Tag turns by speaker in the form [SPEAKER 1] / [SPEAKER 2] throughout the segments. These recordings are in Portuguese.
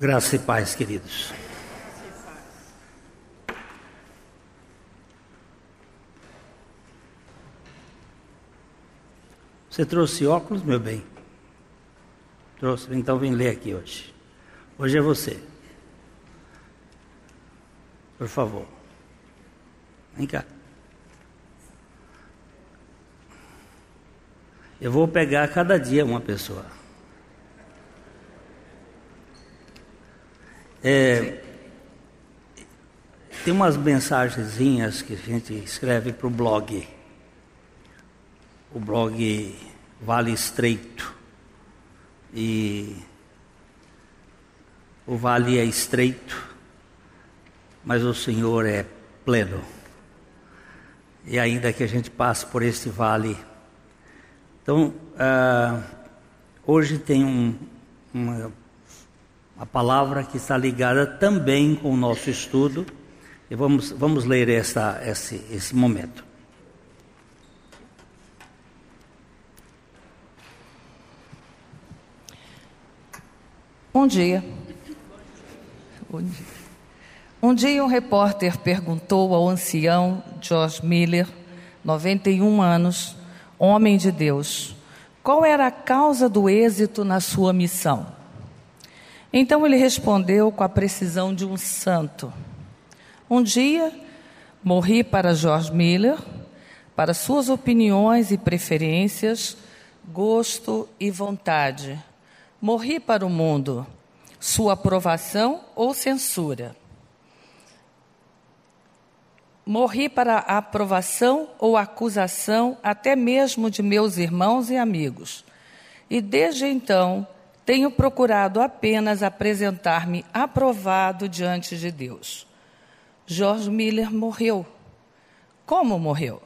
[SPEAKER 1] Graça e paz, queridos. Você trouxe óculos, meu bem? Trouxe, então vem ler aqui hoje. Hoje é você. Por favor. Vem cá. Eu vou pegar cada dia uma pessoa. É, tem umas mensagenzinhas que a gente escreve para o blog. O blog Vale Estreito. E o vale é estreito, mas o Senhor é pleno. E ainda que a gente passe por este vale. Então, uh, hoje tem um, uma, uma palavra que está ligada também com o nosso estudo. E vamos, vamos ler essa, esse, esse momento.
[SPEAKER 2] Bom dia. Bom dia. Um dia um repórter perguntou ao ancião George Miller, 91 anos, homem de Deus, qual era a causa do êxito na sua missão. Então ele respondeu com a precisão de um santo. Um dia morri para George Miller, para suas opiniões e preferências, gosto e vontade Morri para o mundo, sua aprovação ou censura. Morri para a aprovação ou acusação até mesmo de meus irmãos e amigos. E desde então tenho procurado apenas apresentar-me aprovado diante de Deus. George Miller morreu. Como morreu?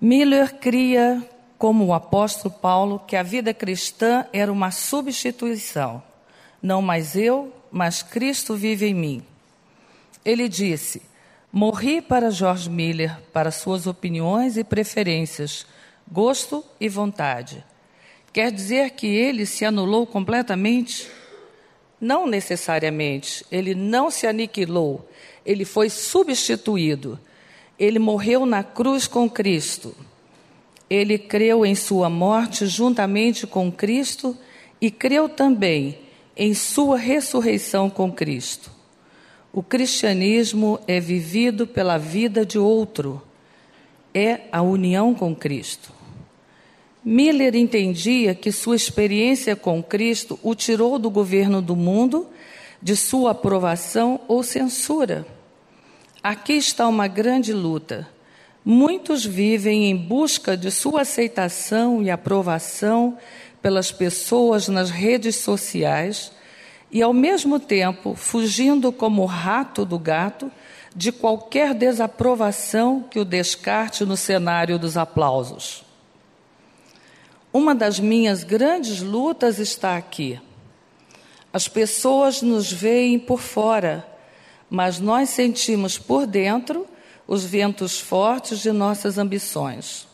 [SPEAKER 2] Miller cria como o apóstolo Paulo, que a vida cristã era uma substituição. Não mais eu, mas Cristo vive em mim. Ele disse: Morri para George Miller, para suas opiniões e preferências, gosto e vontade. Quer dizer que ele se anulou completamente? Não necessariamente. Ele não se aniquilou. Ele foi substituído. Ele morreu na cruz com Cristo. Ele creu em sua morte juntamente com Cristo e creu também em sua ressurreição com Cristo. O cristianismo é vivido pela vida de outro, é a união com Cristo. Miller entendia que sua experiência com Cristo o tirou do governo do mundo, de sua aprovação ou censura. Aqui está uma grande luta Muitos vivem em busca de sua aceitação e aprovação pelas pessoas nas redes sociais e, ao mesmo tempo, fugindo como o rato do gato de qualquer desaprovação que o descarte no cenário dos aplausos. Uma das minhas grandes lutas está aqui. As pessoas nos veem por fora, mas nós sentimos por dentro os ventos fortes de nossas ambições.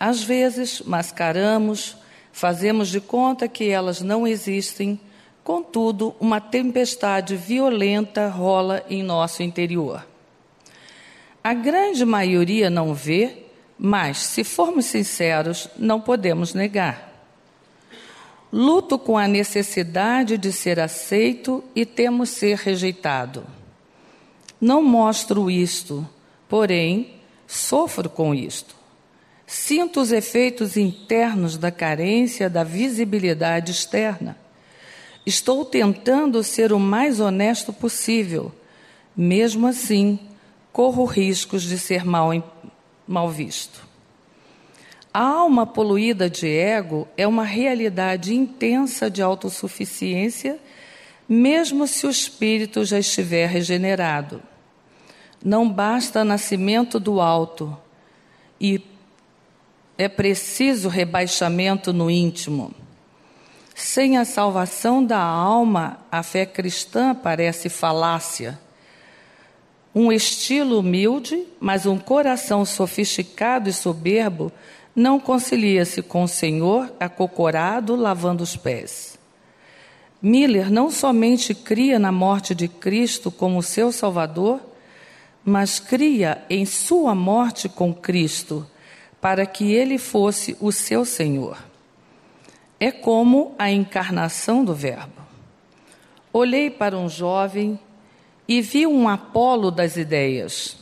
[SPEAKER 2] Às vezes, mascaramos, fazemos de conta que elas não existem, contudo, uma tempestade violenta rola em nosso interior. A grande maioria não vê, mas, se formos sinceros, não podemos negar. Luto com a necessidade de ser aceito e temo ser rejeitado. Não mostro isto Porém, sofro com isto. Sinto os efeitos internos da carência da visibilidade externa. Estou tentando ser o mais honesto possível. Mesmo assim, corro riscos de ser mal, mal visto. A alma poluída de ego é uma realidade intensa de autossuficiência, mesmo se o espírito já estiver regenerado. Não basta nascimento do alto e é preciso rebaixamento no íntimo. Sem a salvação da alma, a fé cristã parece falácia. Um estilo humilde, mas um coração sofisticado e soberbo não concilia-se com o Senhor acocorado lavando os pés. Miller não somente cria na morte de Cristo como seu Salvador, mas cria em sua morte com Cristo, para que ele fosse o seu Senhor. É como a encarnação do Verbo. Olhei para um jovem e vi um Apolo das ideias.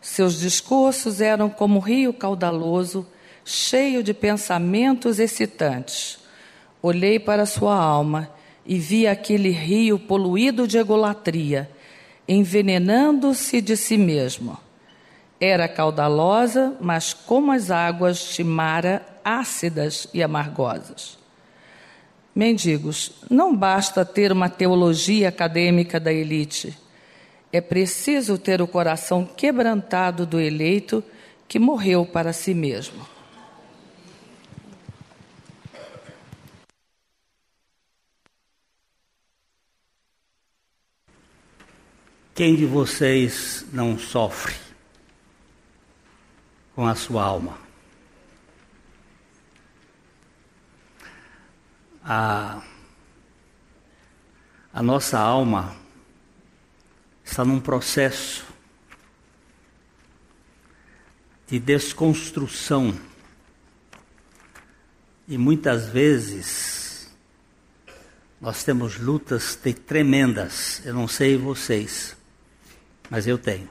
[SPEAKER 2] Seus discursos eram como rio caudaloso cheio de pensamentos excitantes. Olhei para sua alma e vi aquele rio poluído de egolatria, envenenando-se de si mesmo. Era caudalosa, mas como as águas de Mara, ácidas e amargosas. Mendigos, não basta ter uma teologia acadêmica da elite. É preciso ter o coração quebrantado do eleito que morreu para si mesmo.
[SPEAKER 1] Quem de vocês não sofre com a sua alma? A, a nossa alma está num processo de desconstrução e muitas vezes nós temos lutas tremendas, eu não sei vocês mas eu tenho.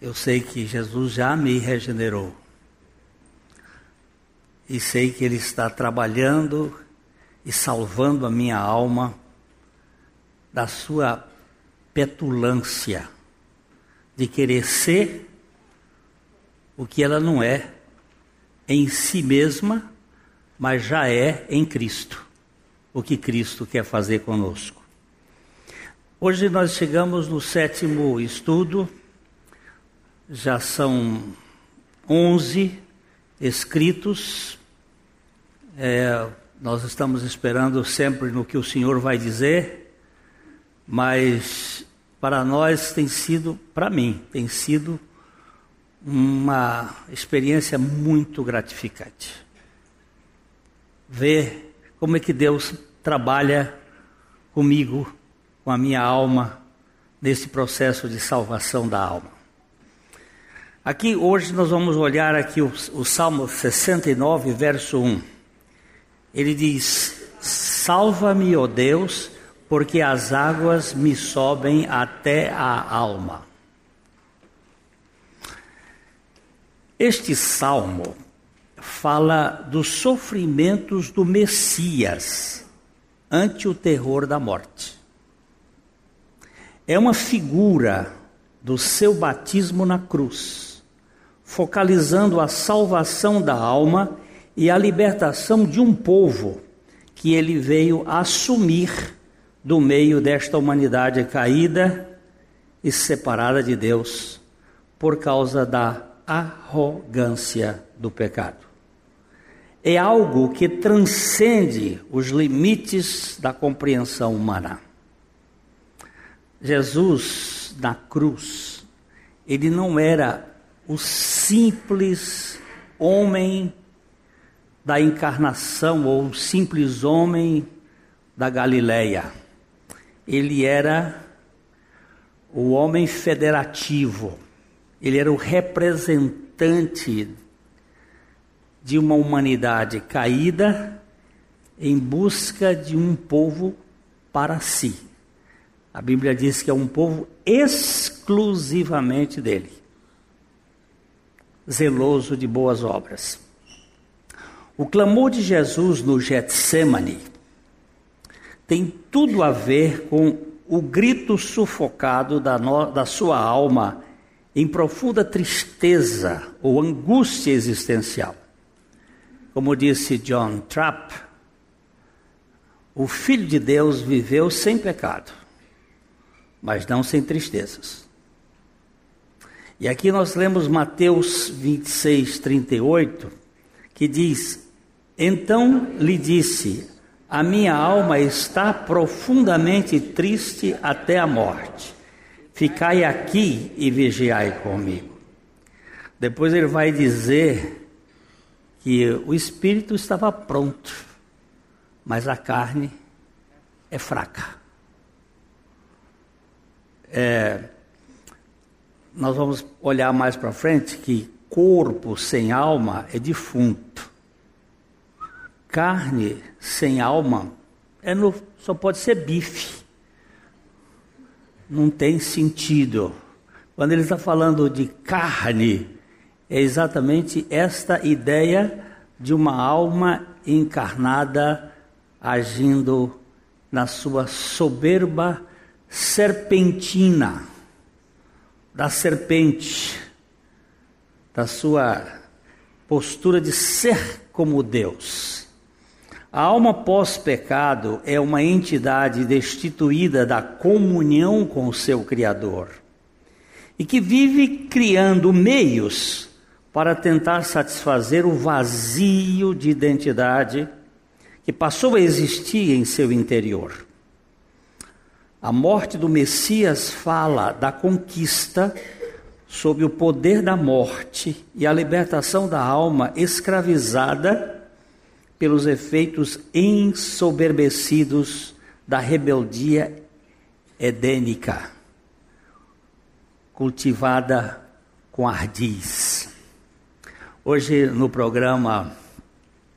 [SPEAKER 1] Eu sei que Jesus já me regenerou. E sei que Ele está trabalhando e salvando a minha alma da sua petulância de querer ser o que ela não é em si mesma, mas já é em Cristo, o que Cristo quer fazer conosco. Hoje nós chegamos no sétimo estudo, já são onze escritos. É, nós estamos esperando sempre no que o Senhor vai dizer, mas para nós tem sido, para mim, tem sido uma experiência muito gratificante. Ver como é que Deus trabalha comigo com a minha alma nesse processo de salvação da alma. Aqui hoje nós vamos olhar aqui o, o Salmo 69, verso 1. Ele diz: Salva-me, ó Deus, porque as águas me sobem até a alma. Este salmo fala dos sofrimentos do Messias ante o terror da morte é uma figura do seu batismo na cruz, focalizando a salvação da alma e a libertação de um povo que ele veio assumir do meio desta humanidade caída e separada de Deus por causa da arrogância do pecado. É algo que transcende os limites da compreensão humana. Jesus na cruz, ele não era o simples homem da encarnação ou o simples homem da Galileia. Ele era o homem federativo. Ele era o representante de uma humanidade caída em busca de um povo para si. A Bíblia diz que é um povo exclusivamente dele, zeloso de boas obras. O clamor de Jesus no Getsemane tem tudo a ver com o grito sufocado da, no, da sua alma em profunda tristeza ou angústia existencial. Como disse John Trapp, o Filho de Deus viveu sem pecado mas não sem tristezas. E aqui nós lemos Mateus 26, 38, que diz: Então lhe disse: a minha alma está profundamente triste até a morte. Ficai aqui e vigiai comigo. Depois ele vai dizer que o espírito estava pronto, mas a carne é fraca. É, nós vamos olhar mais para frente que corpo sem alma é defunto. Carne sem alma é no, só pode ser bife. Não tem sentido. Quando ele está falando de carne, é exatamente esta ideia de uma alma encarnada agindo na sua soberba serpentina da serpente, da sua postura de ser como Deus. A alma pós-pecado é uma entidade destituída da comunhão com o seu Criador e que vive criando meios para tentar satisfazer o vazio de identidade que passou a existir em seu interior. A morte do Messias fala da conquista sob o poder da morte e a libertação da alma escravizada pelos efeitos ensoberbecidos da rebeldia edênica, cultivada com ardiz. Hoje, no programa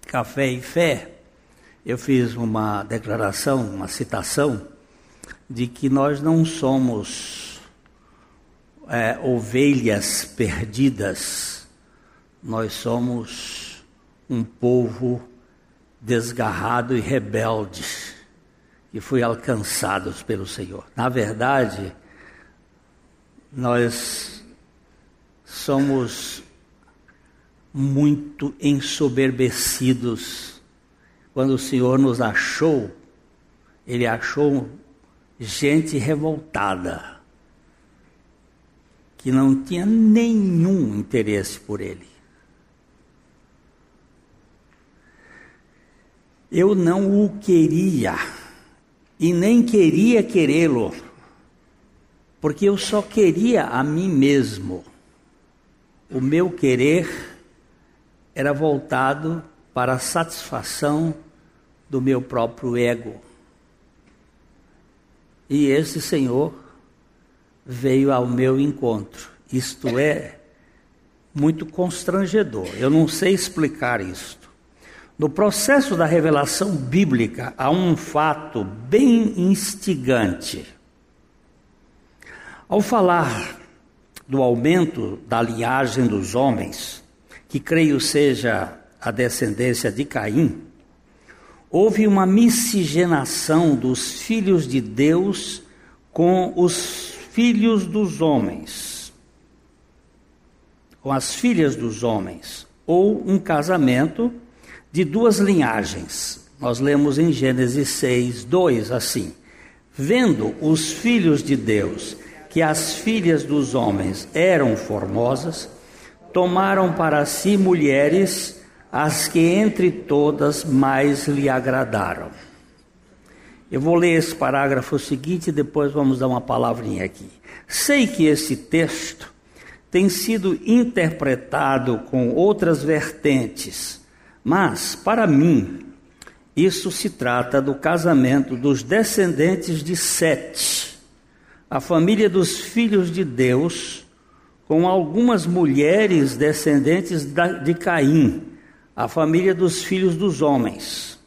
[SPEAKER 1] Café e Fé, eu fiz uma declaração, uma citação de que nós não somos é, ovelhas perdidas, nós somos um povo desgarrado e rebelde que foi alcançados pelo Senhor. Na verdade, nós somos muito ensoberbecidos. Quando o Senhor nos achou, Ele achou gente revoltada, que não tinha nenhum interesse por ele. Eu não o queria e nem queria querê-lo, porque eu só queria a mim mesmo. O meu querer era voltado para a satisfação do meu próprio ego. E esse Senhor veio ao meu encontro. Isto é muito constrangedor. Eu não sei explicar isto. No processo da revelação bíblica, há um fato bem instigante. Ao falar do aumento da linhagem dos homens, que creio seja a descendência de Caim, houve uma miscigenação dos filhos de Deus com os filhos dos homens, com as filhas dos homens, ou um casamento de duas linhagens. Nós lemos em Gênesis 6, 2 assim: Vendo os filhos de Deus que as filhas dos homens eram formosas, tomaram para si mulheres as que entre todas mais lhe agradaram. Eu vou ler esse parágrafo seguinte e depois vamos dar uma palavrinha aqui. Sei que esse texto tem sido interpretado com outras vertentes, mas, para mim, isso se trata do casamento dos descendentes de Sete, a família dos filhos de Deus, com algumas mulheres descendentes de Caim a família dos filhos dos homens.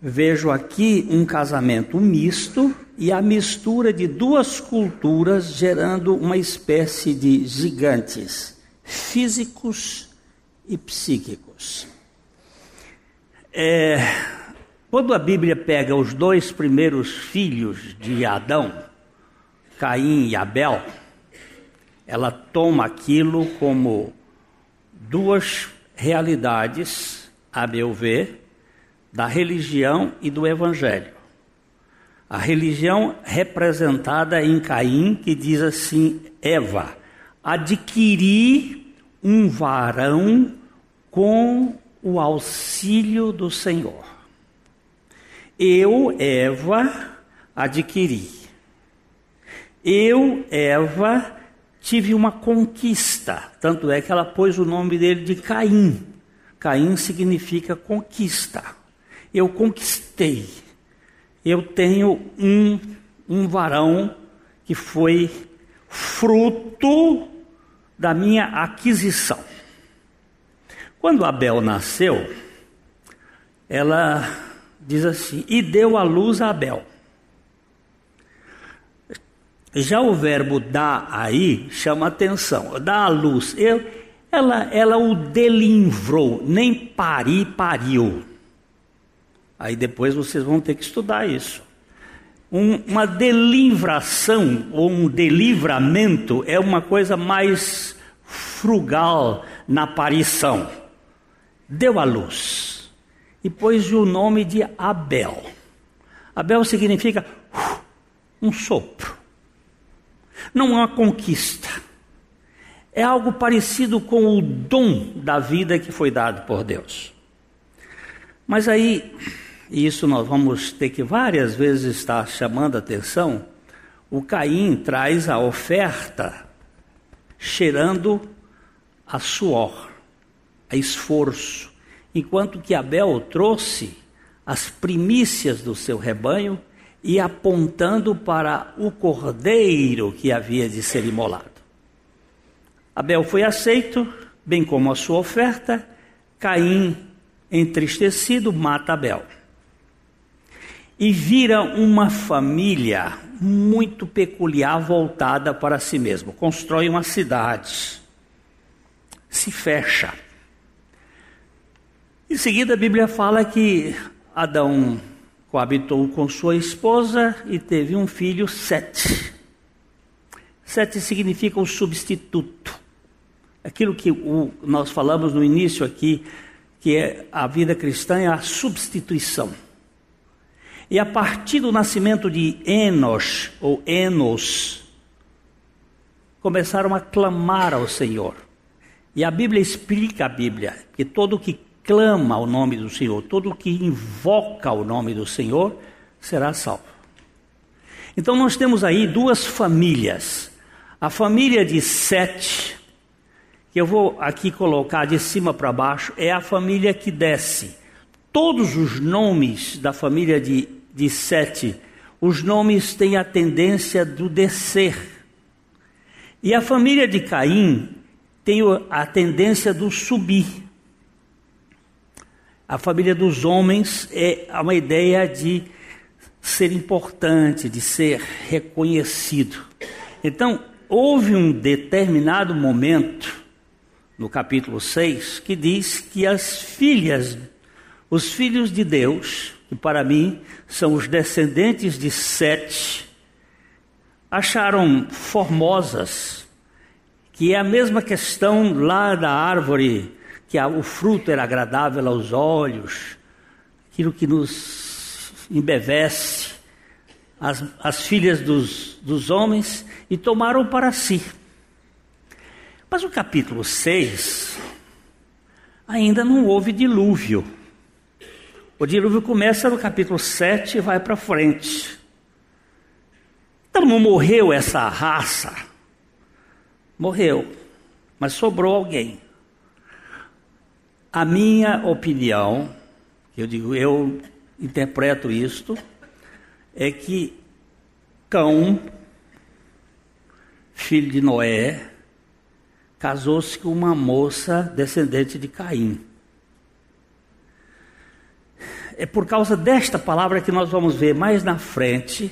[SPEAKER 1] Vejo aqui um casamento misto e a mistura de duas culturas gerando uma espécie de gigantes físicos e psíquicos. É, quando a Bíblia pega os dois primeiros filhos de Adão, Caim e Abel, ela toma aquilo como duas realidades, a meu ver, da religião e do evangelho. A religião representada em Caim, que diz assim: Eva, adquiri um varão com o auxílio do Senhor. Eu, Eva, adquiri. Eu, Eva, tive uma conquista. Tanto é que ela pôs o nome dele de Caim. Caim significa conquista. Eu conquistei. Eu tenho um, um varão que foi fruto da minha aquisição. Quando Abel nasceu, ela diz assim: e deu à luz a Abel. Já o verbo dar aí chama atenção. Dá à luz. Eu, ela, ela o delivrou, nem pari, pariu. Aí depois vocês vão ter que estudar isso. Um, uma delivração ou um delivramento é uma coisa mais frugal na aparição. Deu à luz e pôs o nome de Abel. Abel significa uh, um sopro não é uma conquista. É algo parecido com o dom da vida que foi dado por Deus. Mas aí, e isso nós vamos ter que várias vezes estar chamando a atenção, o Caim traz a oferta cheirando a suor, a esforço, enquanto que Abel trouxe as primícias do seu rebanho e apontando para o cordeiro que havia de ser imolado. Abel foi aceito, bem como a sua oferta. Caim, entristecido, mata Abel. E vira uma família muito peculiar voltada para si mesmo. Constrói uma cidade. Se fecha. Em seguida, a Bíblia fala que Adão coabitou com sua esposa e teve um filho, Sete. Sete significa o substituto. Aquilo que o, nós falamos no início aqui, que é a vida cristã é a substituição. E a partir do nascimento de Enos, ou Enos, começaram a clamar ao Senhor. E a Bíblia explica a Bíblia, que todo que clama o nome do Senhor, todo que invoca o nome do Senhor, será salvo. Então nós temos aí duas famílias. A família de Sete, que eu vou aqui colocar de cima para baixo, é a família que desce. Todos os nomes da família de, de Sete, os nomes têm a tendência do descer. E a família de Caim tem a tendência do subir. A família dos homens é uma ideia de ser importante, de ser reconhecido. Então, houve um determinado momento, no capítulo 6, que diz que as filhas, os filhos de Deus, que para mim são os descendentes de Sete, acharam formosas, que é a mesma questão lá da árvore que o fruto era agradável aos olhos, aquilo que nos embevece, as, as filhas dos, dos homens, e tomaram para si. Mas o capítulo 6 ainda não houve dilúvio. O dilúvio começa no capítulo 7 e vai para frente. Então não morreu essa raça. Morreu, mas sobrou alguém. A minha opinião, eu digo, eu interpreto isto, é que Cão, filho de Noé, casou-se com uma moça descendente de Caim. É por causa desta palavra que nós vamos ver mais na frente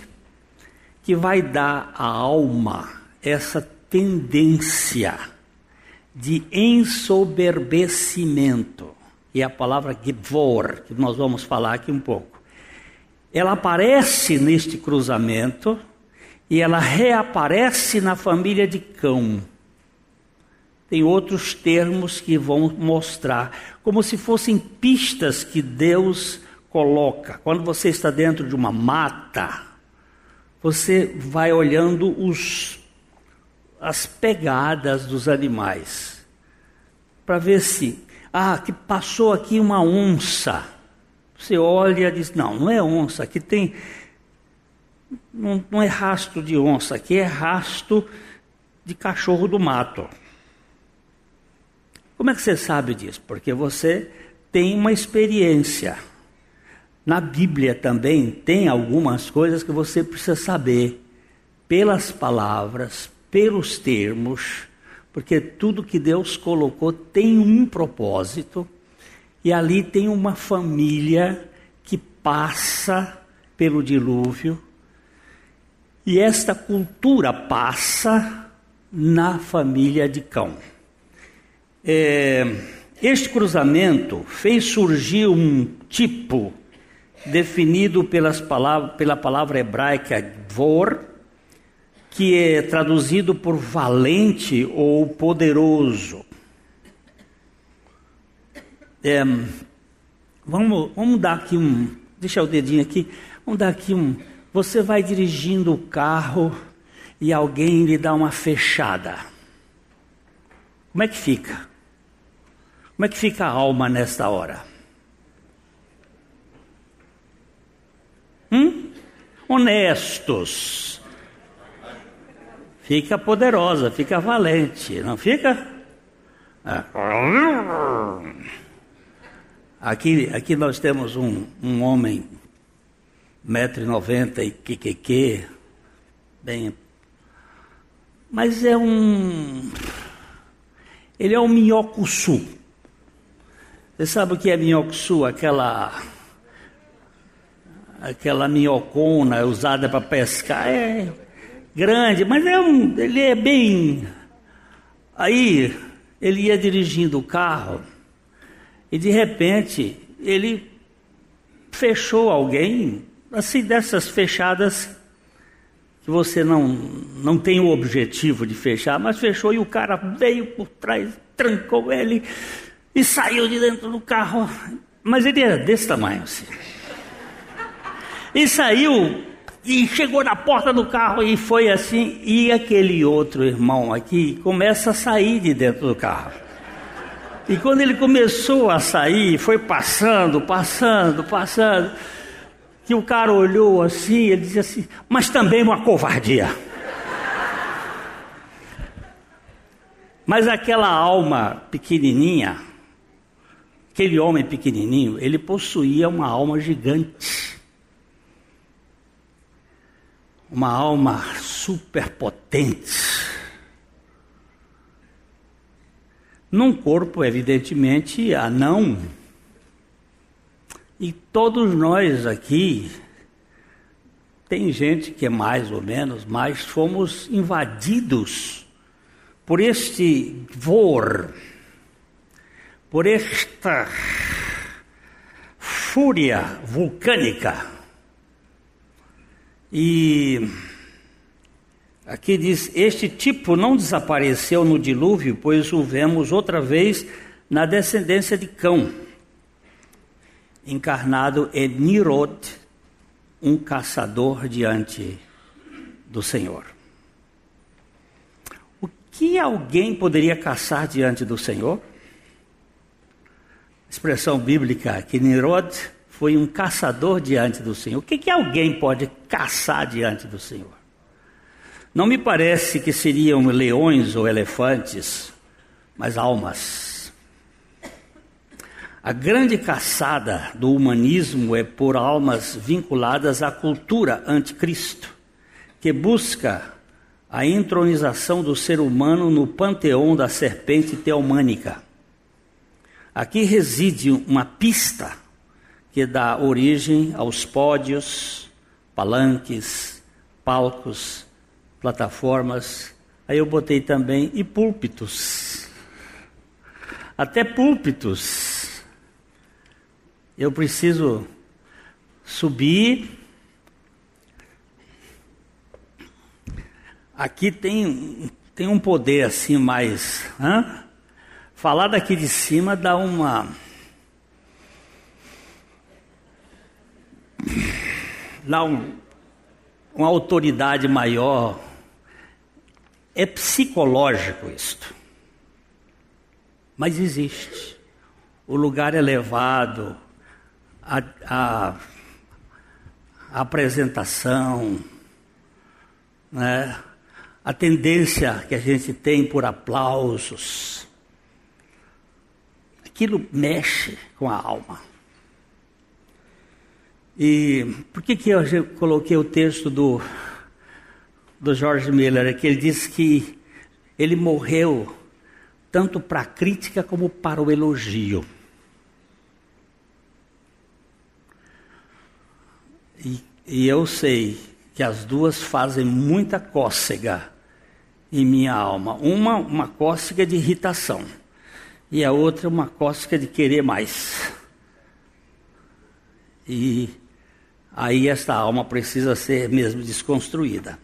[SPEAKER 1] que vai dar à alma essa tendência de ensoberbecimento, e a palavra givor, que nós vamos falar aqui um pouco. Ela aparece neste cruzamento e ela reaparece na família de cão. Tem outros termos que vão mostrar, como se fossem pistas que Deus coloca. Quando você está dentro de uma mata, você vai olhando os as pegadas dos animais, para ver se, ah, que passou aqui uma onça. Você olha e diz: não, não é onça, aqui tem. Não, não é rastro de onça, aqui é rastro de cachorro do mato. Como é que você sabe disso? Porque você tem uma experiência. Na Bíblia também tem algumas coisas que você precisa saber pelas palavras, pelos termos, porque tudo que Deus colocou tem um propósito e ali tem uma família que passa pelo dilúvio, e esta cultura passa na família de Cão. É, este cruzamento fez surgir um tipo definido pelas palavras, pela palavra hebraica vor, que é traduzido por valente ou poderoso. É, vamos, vamos dar aqui um. Deixa o dedinho aqui. Vamos dar aqui um. Você vai dirigindo o carro e alguém lhe dá uma fechada. Como é que fica? Como é que fica a alma nesta hora? Hum? Honestos. Fica poderosa, fica valente, não fica? É. Aqui, aqui nós temos um, um homem, metro e noventa e que bem... Mas é um... Ele é um minhocuçu. Você sabe o que é minhocuçu? Aquela... Aquela minhocona usada para pescar. É grande, mas é um... Ele é bem... Aí, ele ia dirigindo o carro e de repente ele fechou alguém, assim dessas fechadas que você não, não tem o objetivo de fechar, mas fechou e o cara veio por trás, trancou ele e saiu de dentro do carro. Mas ele era desse tamanho assim. E saiu e chegou na porta do carro e foi assim. E aquele outro irmão aqui começa a sair de dentro do carro. E quando ele começou a sair, foi passando, passando, passando, que o cara olhou assim, ele dizia assim, mas também uma covardia. Mas aquela alma pequenininha, aquele homem pequenininho, ele possuía uma alma gigante. Uma alma superpotente Num corpo, evidentemente, anão. E todos nós aqui, tem gente que é mais ou menos, mas fomos invadidos por este vor, por esta fúria vulcânica. E Aqui diz: Este tipo não desapareceu no dilúvio, pois o vemos outra vez na descendência de Cão, encarnado em Nirod, um caçador diante do Senhor. O que alguém poderia caçar diante do Senhor? Expressão bíblica que Nirod foi um caçador diante do Senhor. O que, que alguém pode caçar diante do Senhor? Não me parece que seriam leões ou elefantes, mas almas. A grande caçada do humanismo é por almas vinculadas à cultura anticristo, que busca a entronização do ser humano no panteão da serpente teomânica. Aqui reside uma pista que dá origem aos pódios, palanques, palcos plataformas. Aí eu botei também e púlpitos. Até púlpitos. Eu preciso subir. Aqui tem, tem um poder assim mais. Falar daqui de cima dá uma. Dá um, uma autoridade maior é psicológico isto. Mas existe. O lugar elevado, a, a, a apresentação, né? a tendência que a gente tem por aplausos. Aquilo mexe com a alma. E por que, que eu coloquei o texto do, do George Miller? É que ele diz que ele morreu tanto para a crítica como para o elogio. E, e eu sei que as duas fazem muita cócega em minha alma. Uma, uma cócega de irritação, e a outra, uma cócega de querer mais. E aí esta alma precisa ser mesmo desconstruída.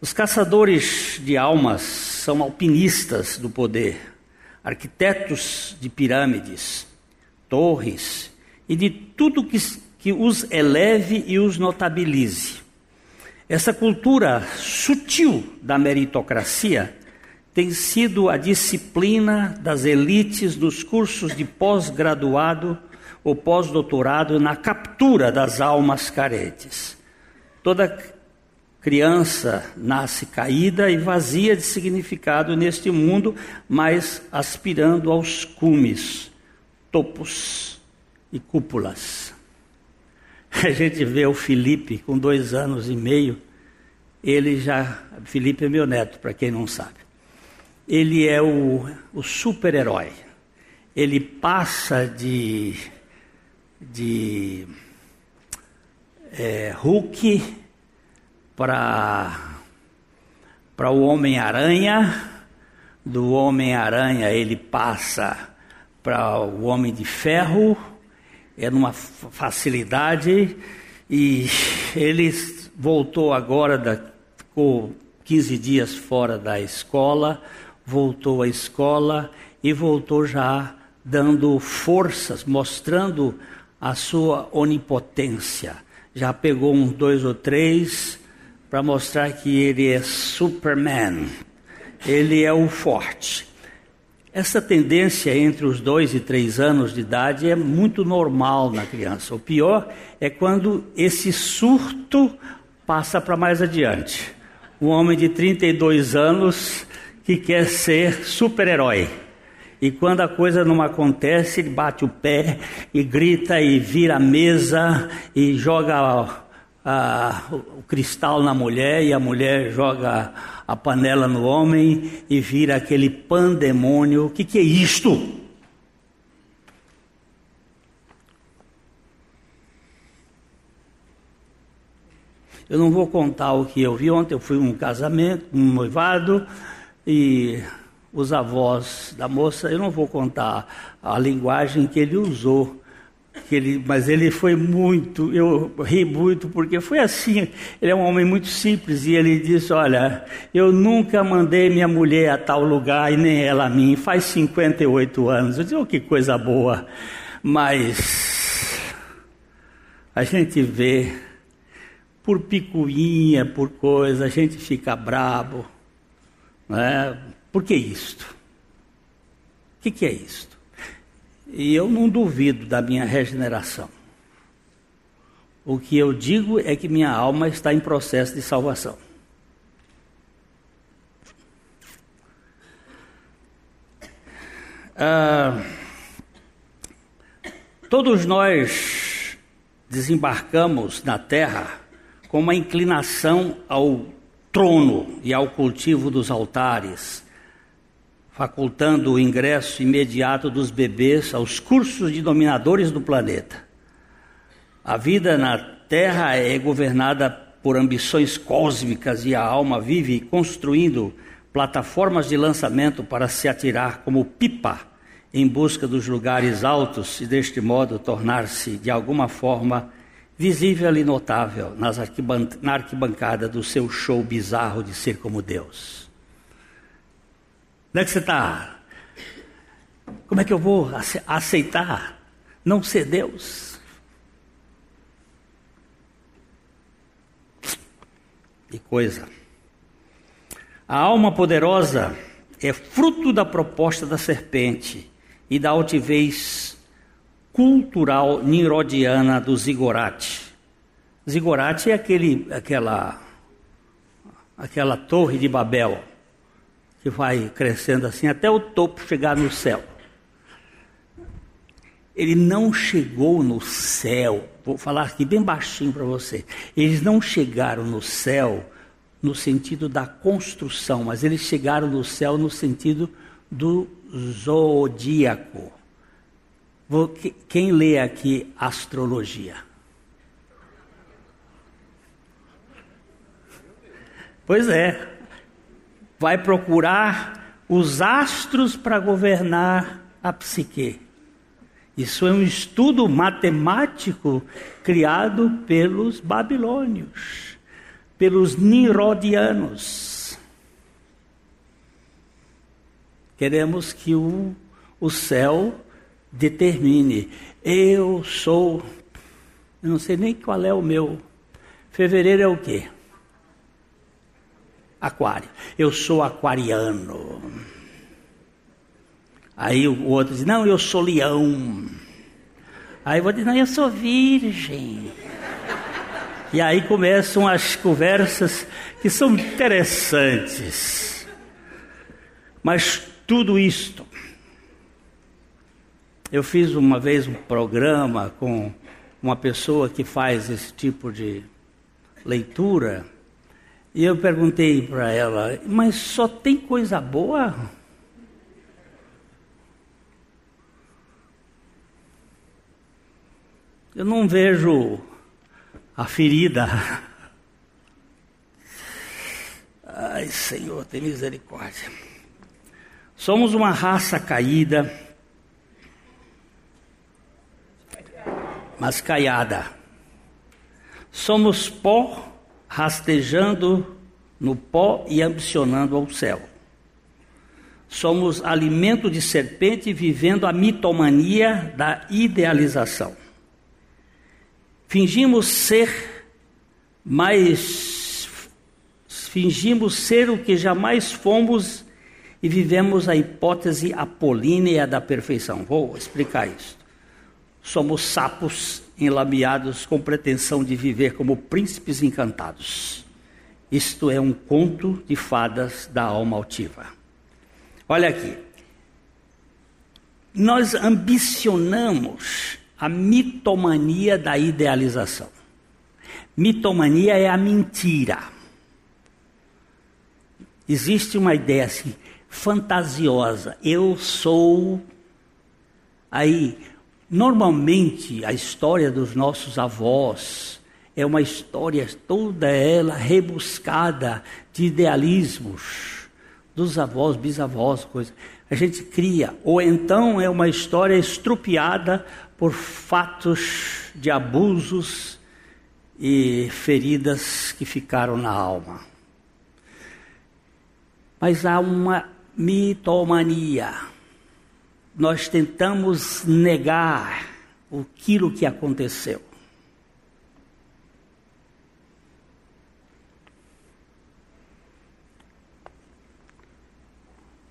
[SPEAKER 1] Os caçadores de almas são alpinistas do poder, arquitetos de pirâmides, torres e de tudo que que os eleve e os notabilize. Essa cultura sutil da meritocracia tem sido a disciplina das elites dos cursos de pós-graduado ou pós-doutorado na captura das almas carentes. Toda criança nasce caída e vazia de significado neste mundo, mas aspirando aos cumes, topos e cúpulas. A gente vê o Felipe com dois anos e meio, ele já. Felipe é meu neto, para quem não sabe. Ele é o, o super-herói. Ele passa de. De. É, Hulk para. para o Homem-Aranha. Do Homem-Aranha ele passa para o Homem de Ferro é numa facilidade e ele voltou agora, da, ficou 15 dias fora da escola, voltou à escola e voltou já dando forças, mostrando a sua onipotência. Já pegou um, dois ou três para mostrar que ele é Superman. Ele é o forte. Essa tendência entre os dois e três anos de idade é muito normal na criança. O pior é quando esse surto passa para mais adiante. Um homem de 32 anos que quer ser super-herói. E quando a coisa não acontece, ele bate o pé e grita e vira a mesa e joga a, o cristal na mulher e a mulher joga a panela no homem e vira aquele pandemônio. O que, que é isto? Eu não vou contar o que eu vi ontem. Eu fui um casamento, um noivado, e os avós da moça, eu não vou contar a linguagem que ele usou que ele, mas ele foi muito, eu ri muito, porque foi assim, ele é um homem muito simples, e ele disse, olha, eu nunca mandei minha mulher a tal lugar, e nem ela a mim, faz 58 anos, eu disse, oh, que coisa boa, mas a gente vê, por picuinha, por coisa, a gente fica brabo, né? Por que isto? O que, que é isto? E eu não duvido da minha regeneração. O que eu digo é que minha alma está em processo de salvação. Ah, todos nós desembarcamos na terra com uma inclinação ao trono e ao cultivo dos altares, facultando o ingresso imediato dos bebês aos cursos de dominadores do planeta. A vida na Terra é governada por ambições cósmicas e a alma vive construindo plataformas de lançamento para se atirar como pipa em busca dos lugares altos e deste modo tornar-se de alguma forma visível e notável na arquibancada do seu show bizarro de ser como Deus. Onde é que você está? Como é que eu vou aceitar não ser Deus? Que coisa. A alma poderosa é fruto da proposta da serpente e da altivez cultural nirodiana do zigurate. Zigurate é aquele, aquela, aquela torre de Babel que vai crescendo assim até o topo chegar no céu. Ele não chegou no céu, vou falar aqui bem baixinho para você. Eles não chegaram no céu no sentido da construção, mas eles chegaram no céu no sentido do zodíaco. Quem lê aqui astrologia? Pois é, vai procurar os astros para governar a psique. Isso é um estudo matemático criado pelos babilônios, pelos nirodianos. Queremos que o, o céu determine. Eu sou. Eu não sei nem qual é o meu. Fevereiro é o quê? Aquário. Eu sou aquariano. Aí o outro diz: Não, eu sou leão. Aí eu vou dizer: Não, eu sou virgem. E aí começam as conversas que são interessantes. Mas tudo isto. Eu fiz uma vez um programa com uma pessoa que faz esse tipo de leitura. E eu perguntei para ela: Mas só tem coisa boa? Eu não vejo a ferida. Ai, Senhor, tem misericórdia. Somos uma raça caída, mas caiada. Somos pó rastejando no pó e ambicionando ao céu. Somos alimento de serpente vivendo a mitomania da idealização. Fingimos ser mais fingimos ser o que jamais fomos e vivemos a hipótese apolínea da perfeição. Vou explicar isso. Somos sapos enlameados com pretensão de viver como príncipes encantados. Isto é um conto de fadas da alma altiva. Olha aqui. Nós ambicionamos a mitomania da idealização. Mitomania é a mentira. Existe uma ideia assim, fantasiosa. Eu sou. Aí, normalmente, a história dos nossos avós é uma história toda ela rebuscada de idealismos dos avós, bisavós, coisa. A gente cria, ou então é uma história estrupiada por fatos de abusos e feridas que ficaram na alma. Mas há uma mitomania. Nós tentamos negar aquilo que aconteceu.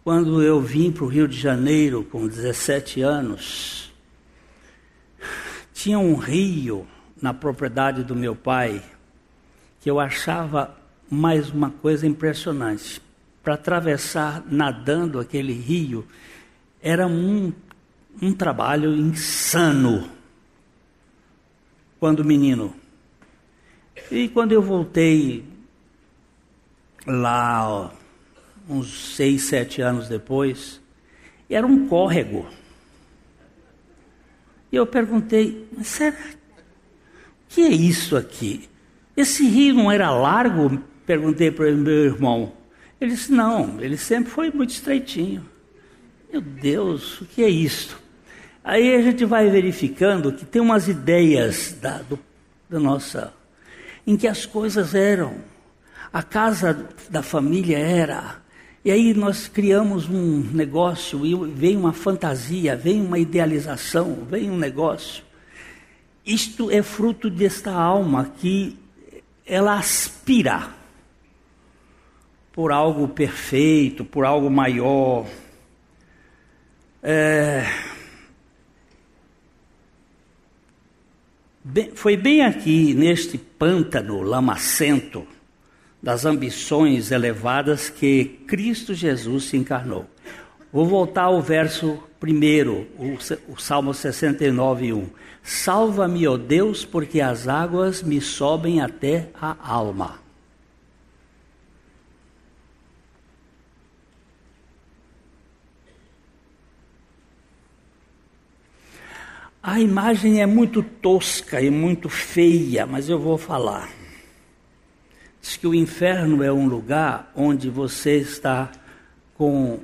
[SPEAKER 1] Quando eu vim para o Rio de Janeiro com 17 anos, tinha um rio na propriedade do meu pai que eu achava mais uma coisa impressionante. Para atravessar nadando aquele rio era um, um trabalho insano quando menino. E quando eu voltei lá, ó, uns seis, sete anos depois, era um córrego. E eu perguntei, mas será que é isso aqui? Esse rio não era largo? Perguntei para o meu irmão. Ele disse, não, ele sempre foi muito estreitinho. Meu Deus, o que é isso? Aí a gente vai verificando que tem umas ideias da, do, da nossa, em que as coisas eram. A casa da família era e aí nós criamos um negócio e vem uma fantasia, vem uma idealização, vem um negócio. Isto é fruto desta alma que ela aspira por algo perfeito, por algo maior. É... Bem, foi bem aqui, neste pântano lamacento das ambições elevadas, que Cristo Jesus se encarnou. Vou voltar ao verso primeiro, o, o Salmo 69, 1. Salva-me, ó Deus, porque as águas me sobem até a alma. A imagem é muito tosca e muito feia, mas eu vou falar. Diz que o inferno é um lugar onde você está com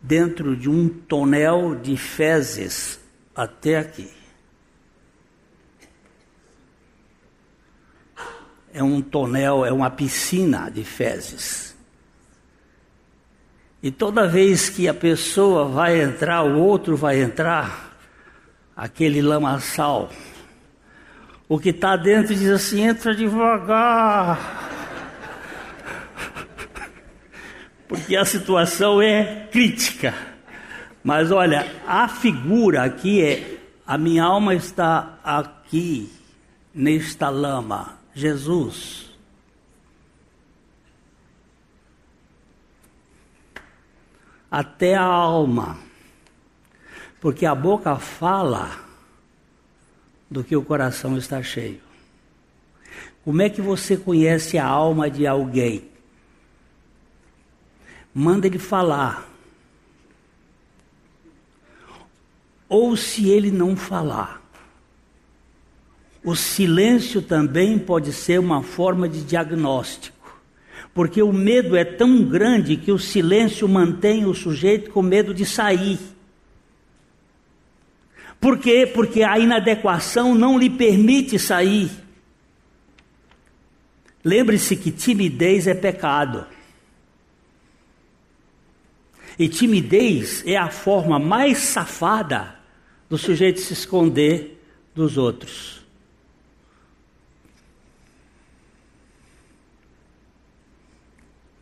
[SPEAKER 1] dentro de um tonel de fezes até aqui. É um tonel, é uma piscina de fezes. E toda vez que a pessoa vai entrar, o outro vai entrar, aquele lamaçal. O que está dentro diz assim: entra devagar. Porque a situação é crítica. Mas olha, a figura aqui é: a minha alma está aqui, nesta lama. Jesus. Até a alma porque a boca fala do que o coração está cheio. Como é que você conhece a alma de alguém? Manda ele falar. Ou se ele não falar. O silêncio também pode ser uma forma de diagnóstico. Porque o medo é tão grande que o silêncio mantém o sujeito com medo de sair. Por quê? Porque a inadequação não lhe permite sair. Lembre-se que timidez é pecado. E timidez é a forma mais safada do sujeito se esconder dos outros.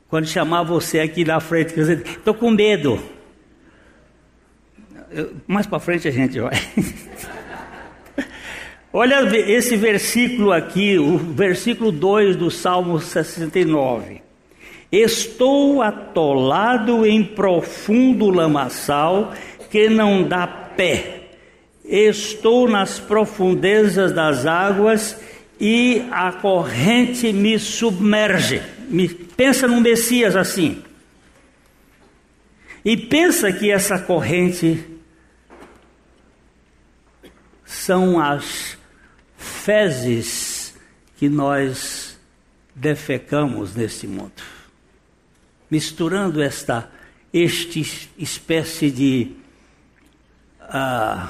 [SPEAKER 1] Quando chamar você aqui na frente, estou com medo mais para frente a gente vai. Olha esse versículo aqui, o versículo 2 do Salmo 69. Estou atolado em profundo lamaçal que não dá pé. Estou nas profundezas das águas e a corrente me submerge. Me, pensa num Messias assim. E pensa que essa corrente são as fezes que nós defecamos neste mundo. Misturando esta este espécie de uh,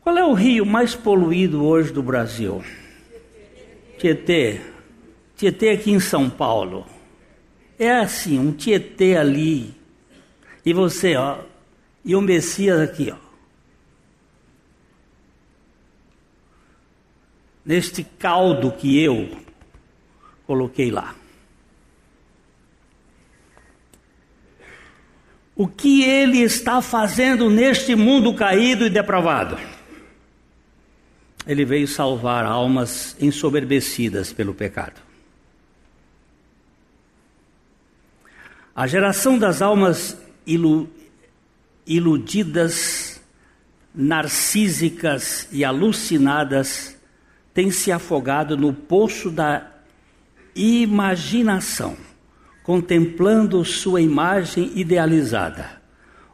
[SPEAKER 1] qual é o rio mais poluído hoje do Brasil? Tietê. Tietê aqui em São Paulo. É assim, um Tietê ali. E você, ó, e o Messias aqui, ó. Neste caldo que eu coloquei lá. O que ele está fazendo neste mundo caído e depravado? Ele veio salvar almas ensoberbecidas pelo pecado. A geração das almas ilu iludidas, narcísicas e alucinadas tem se afogado no poço da imaginação, contemplando sua imagem idealizada.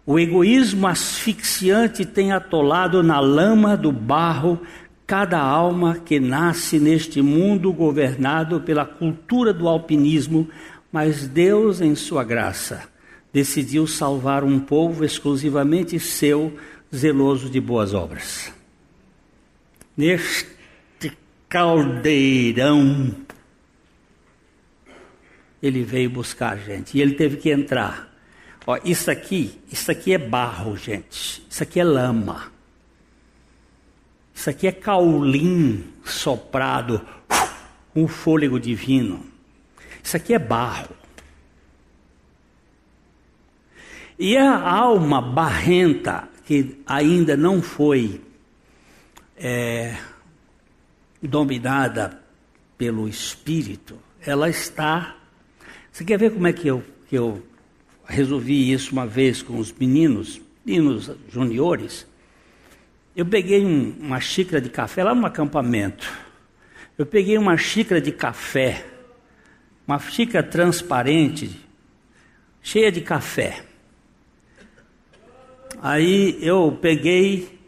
[SPEAKER 1] O egoísmo asfixiante tem atolado na lama do barro cada alma que nasce neste mundo governado pela cultura do alpinismo, mas Deus, em sua graça, decidiu salvar um povo exclusivamente seu, zeloso de boas obras. Neste caldeirão. Ele veio buscar a gente e ele teve que entrar. Ó, isso aqui, isso aqui é barro, gente. Isso aqui é lama. Isso aqui é caulim soprado com um fôlego divino. Isso aqui é barro. E a alma barrenta que ainda não foi é dominada pelo Espírito, ela está. Você quer ver como é que eu, que eu resolvi isso uma vez com os meninos, meninos juniores? Eu peguei um, uma xícara de café lá no acampamento. Eu peguei uma xícara de café, uma xícara transparente, cheia de café. Aí eu peguei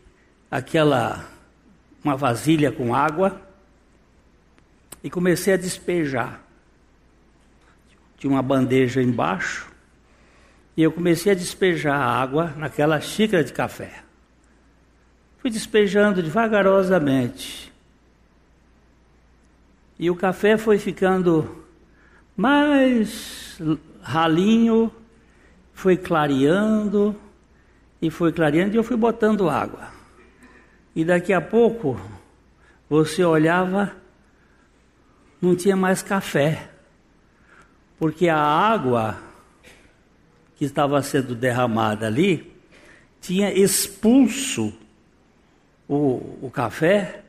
[SPEAKER 1] aquela uma vasilha com água e comecei a despejar. Tinha uma bandeja embaixo e eu comecei a despejar a água naquela xícara de café. Fui despejando devagarosamente. E o café foi ficando mais ralinho, foi clareando, e foi clareando, e eu fui botando água. E daqui a pouco, você olhava, não tinha mais café, porque a água que estava sendo derramada ali tinha expulso o, o café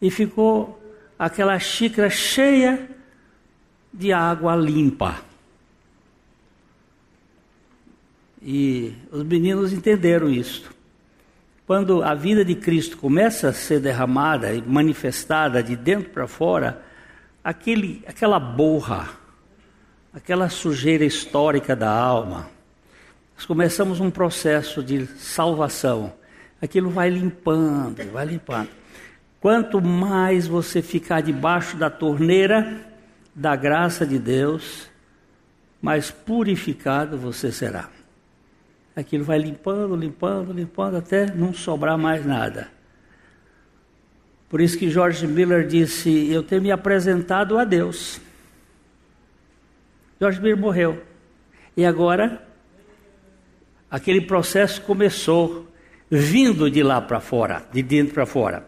[SPEAKER 1] e ficou aquela xícara cheia de água limpa. E os meninos entenderam isso. Quando a vida de Cristo começa a ser derramada e manifestada de dentro para fora, aquele, aquela borra, aquela sujeira histórica da alma, nós começamos um processo de salvação aquilo vai limpando, vai limpando. Quanto mais você ficar debaixo da torneira da graça de Deus, mais purificado você será. Aquilo vai limpando, limpando, limpando, até não sobrar mais nada. Por isso que George Miller disse: Eu tenho me apresentado a Deus. George Miller morreu. E agora, aquele processo começou vindo de lá para fora, de dentro para fora.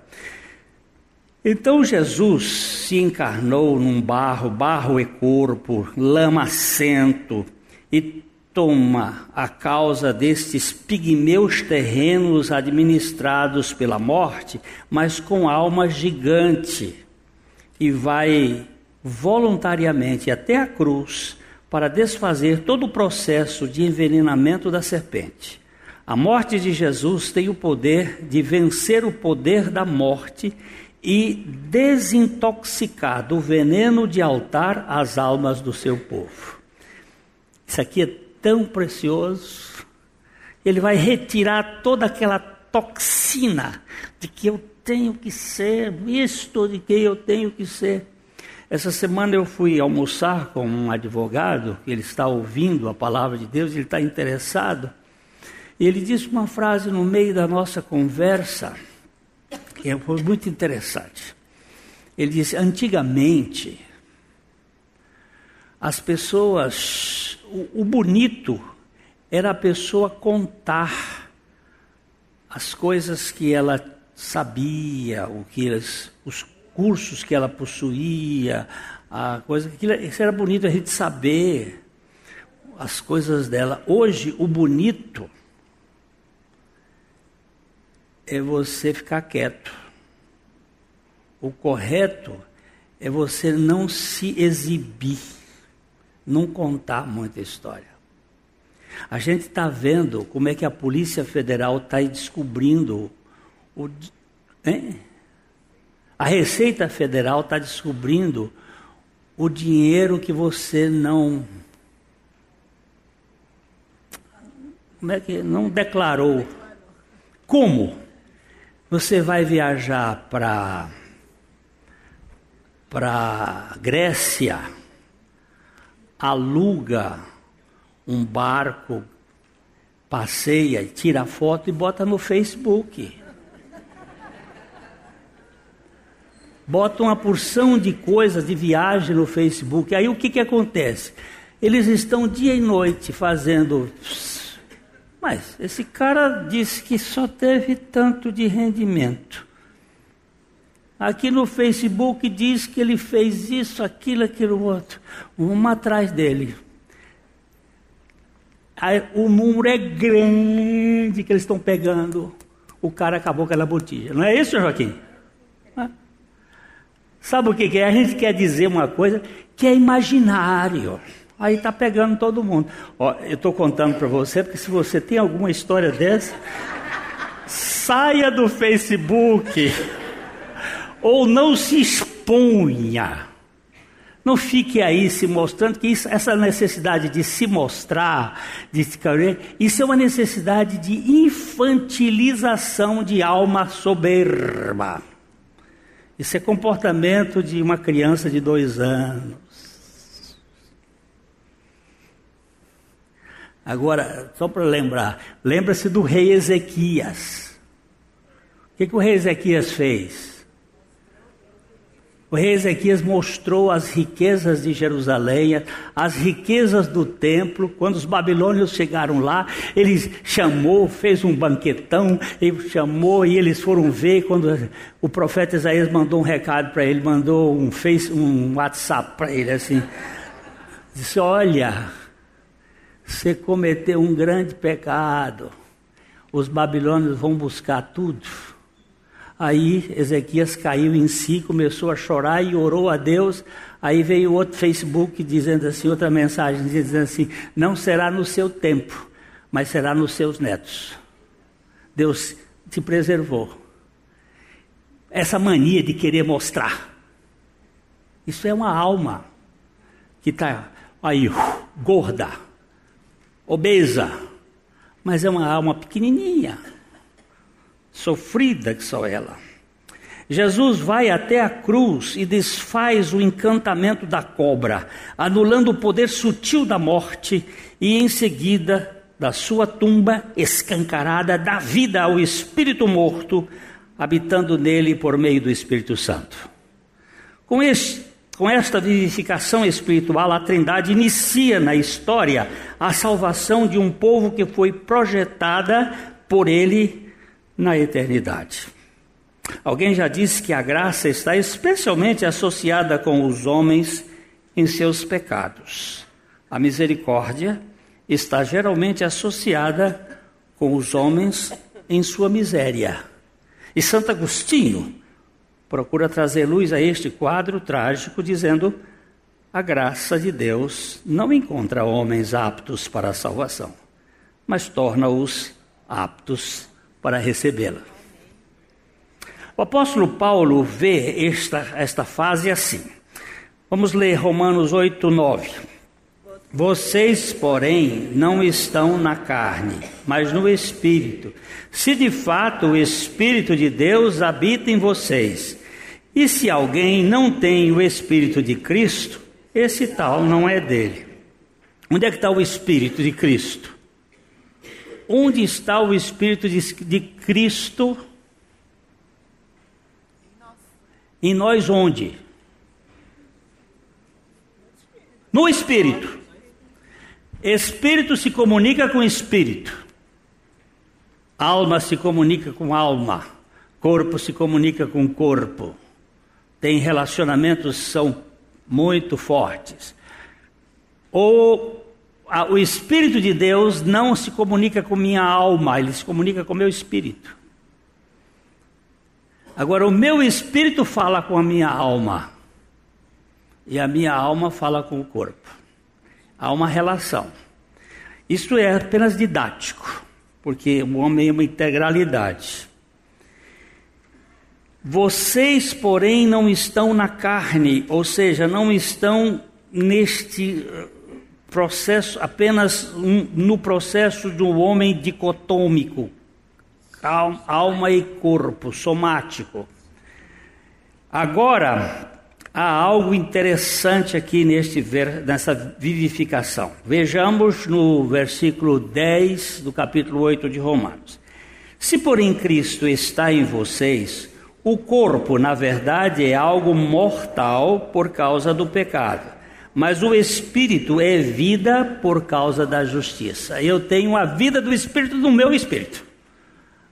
[SPEAKER 1] Então Jesus se encarnou num barro, barro é corpo, lama assento, e toma a causa destes pigmeus terrenos administrados pela morte, mas com alma gigante, e vai voluntariamente até a cruz para desfazer todo o processo de envenenamento da serpente. A morte de Jesus tem o poder de vencer o poder da morte e desintoxicar do veneno de altar as almas do seu povo. Isso aqui é tão precioso. Ele vai retirar toda aquela toxina de que eu tenho que ser isto, de que eu tenho que ser. Essa semana eu fui almoçar com um advogado, ele está ouvindo a palavra de Deus, ele está interessado. E ele disse uma frase no meio da nossa conversa que foi muito interessante. Ele disse: antigamente, as pessoas, o, bonito era a pessoa contar as coisas que ela sabia, o que elas, os cursos que ela possuía, a coisa que isso era bonito a gente saber as coisas dela. Hoje o bonito é você ficar quieto. O correto é você não se exibir, não contar muita história. A gente está vendo como é que a Polícia Federal está descobrindo o. Hein? A Receita Federal está descobrindo o dinheiro que você não. Como é que. Não declarou. Como? Você vai viajar para para Grécia, aluga um barco, passeia, tira foto e bota no Facebook. Bota uma porção de coisas de viagem no Facebook. Aí o que, que acontece? Eles estão dia e noite fazendo mas esse cara disse que só teve tanto de rendimento. Aqui no Facebook diz que ele fez isso, aquilo, aquilo outro. Uma atrás dele. Aí, o número é grande que eles estão pegando. O cara acabou com aquela botija. Não é isso, Joaquim? Sabe o que é? A gente quer dizer uma coisa que é imaginário. Aí está pegando todo mundo. Ó, eu estou contando para você, porque se você tem alguma história dessa, saia do Facebook ou não se exponha. Não fique aí se mostrando que isso, essa necessidade de se mostrar, de se isso é uma necessidade de infantilização de alma soberba. Isso é comportamento de uma criança de dois anos. Agora, só para lembrar, lembra-se do rei Ezequias. O que, que o rei Ezequias fez? O rei Ezequias mostrou as riquezas de Jerusalém, as riquezas do templo. Quando os babilônios chegaram lá, ele chamou, fez um banquetão, ele chamou e eles foram ver. Quando o profeta Isaías mandou um recado para ele, mandou um, face, um WhatsApp para ele assim: disse: Olha, você cometeu um grande pecado. Os babilônios vão buscar tudo Aí Ezequias caiu em si, começou a chorar e orou a Deus. Aí veio outro Facebook dizendo assim, outra mensagem dizendo assim: não será no seu tempo, mas será nos seus netos. Deus te preservou. Essa mania de querer mostrar. Isso é uma alma que está aí, gorda, obesa, mas é uma alma pequenininha sofrida que só ela. Jesus vai até a cruz e desfaz o encantamento da cobra, anulando o poder sutil da morte, e em seguida, da sua tumba escancarada, dá vida ao espírito morto, habitando nele por meio do Espírito Santo. Com, este, com esta vivificação espiritual, a Trindade inicia na história a salvação de um povo que foi projetada por ele na eternidade. Alguém já disse que a graça está especialmente associada com os homens em seus pecados. A misericórdia está geralmente associada com os homens em sua miséria. E Santo Agostinho procura trazer luz a este quadro trágico, dizendo: a graça de Deus não encontra homens aptos para a salvação, mas torna-os aptos para recebê-la. O apóstolo Paulo vê esta, esta fase assim. Vamos ler Romanos 8, 9. Vocês, porém, não estão na carne, mas no Espírito. Se de fato o Espírito de Deus habita em vocês. E se alguém não tem o Espírito de Cristo, esse tal não é dele. Onde é que está o Espírito de Cristo? Onde está o Espírito de, de Cristo? Em nós onde? No Espírito. Espírito se comunica com Espírito. Alma se comunica com alma. Corpo se comunica com corpo. Tem relacionamentos são muito fortes. Ou o Espírito de Deus não se comunica com minha alma, ele se comunica com meu espírito. Agora, o meu espírito fala com a minha alma, e a minha alma fala com o corpo. Há uma relação. Isso é apenas didático, porque o homem é uma integralidade. Vocês, porém, não estão na carne, ou seja, não estão neste processo apenas um, no processo de um homem dicotômico, alma e corpo, somático. Agora, há algo interessante aqui neste nessa vivificação. Vejamos no versículo 10 do capítulo 8 de Romanos. Se porém Cristo está em vocês, o corpo, na verdade, é algo mortal por causa do pecado mas o espírito é vida por causa da justiça. Eu tenho a vida do espírito no meu espírito.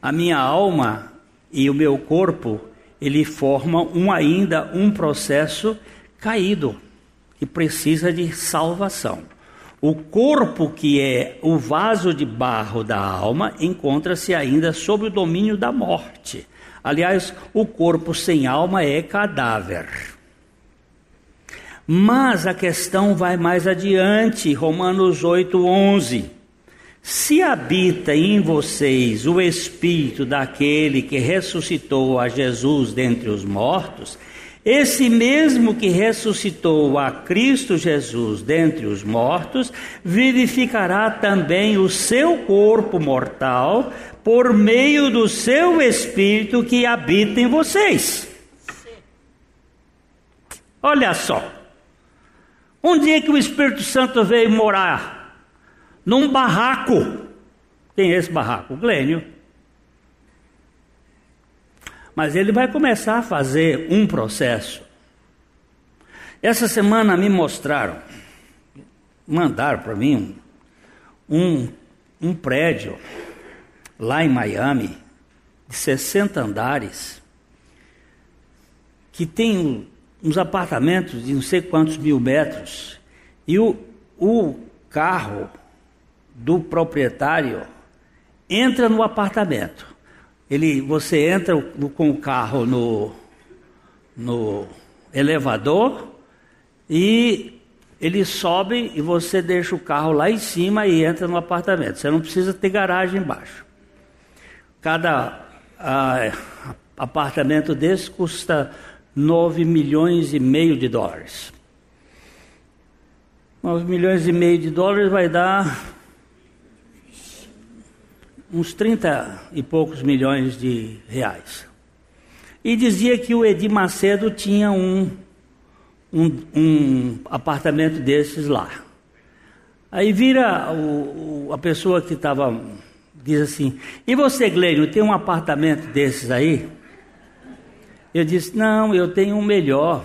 [SPEAKER 1] A minha alma e o meu corpo, ele formam um ainda um processo caído que precisa de salvação. O corpo, que é o vaso de barro da alma, encontra-se ainda sob o domínio da morte. Aliás, o corpo sem alma é cadáver. Mas a questão vai mais adiante, Romanos 8, 11. Se habita em vocês o espírito daquele que ressuscitou a Jesus dentre os mortos, esse mesmo que ressuscitou a Cristo Jesus dentre os mortos, vivificará também o seu corpo mortal por meio do seu espírito que habita em vocês. Olha só. Um dia que o Espírito Santo veio morar num barraco. Quem é esse barraco? O Glênio. Mas ele vai começar a fazer um processo. Essa semana me mostraram, mandaram para mim um, um prédio lá em Miami, de 60 andares, que tem uns apartamentos de não sei quantos mil metros, e o, o carro do proprietário entra no apartamento. Ele, você entra com o carro no, no elevador e ele sobe e você deixa o carro lá em cima e entra no apartamento. Você não precisa ter garagem embaixo. Cada ah, apartamento desse custa 9 milhões e meio de dólares. 9 milhões e meio de dólares vai dar uns 30 e poucos milhões de reais. E dizia que o Edir Macedo tinha um, um, um apartamento desses lá. Aí vira o, o, a pessoa que estava, diz assim: E você, Glênio, tem um apartamento desses aí? Eu disse: Não, eu tenho um melhor.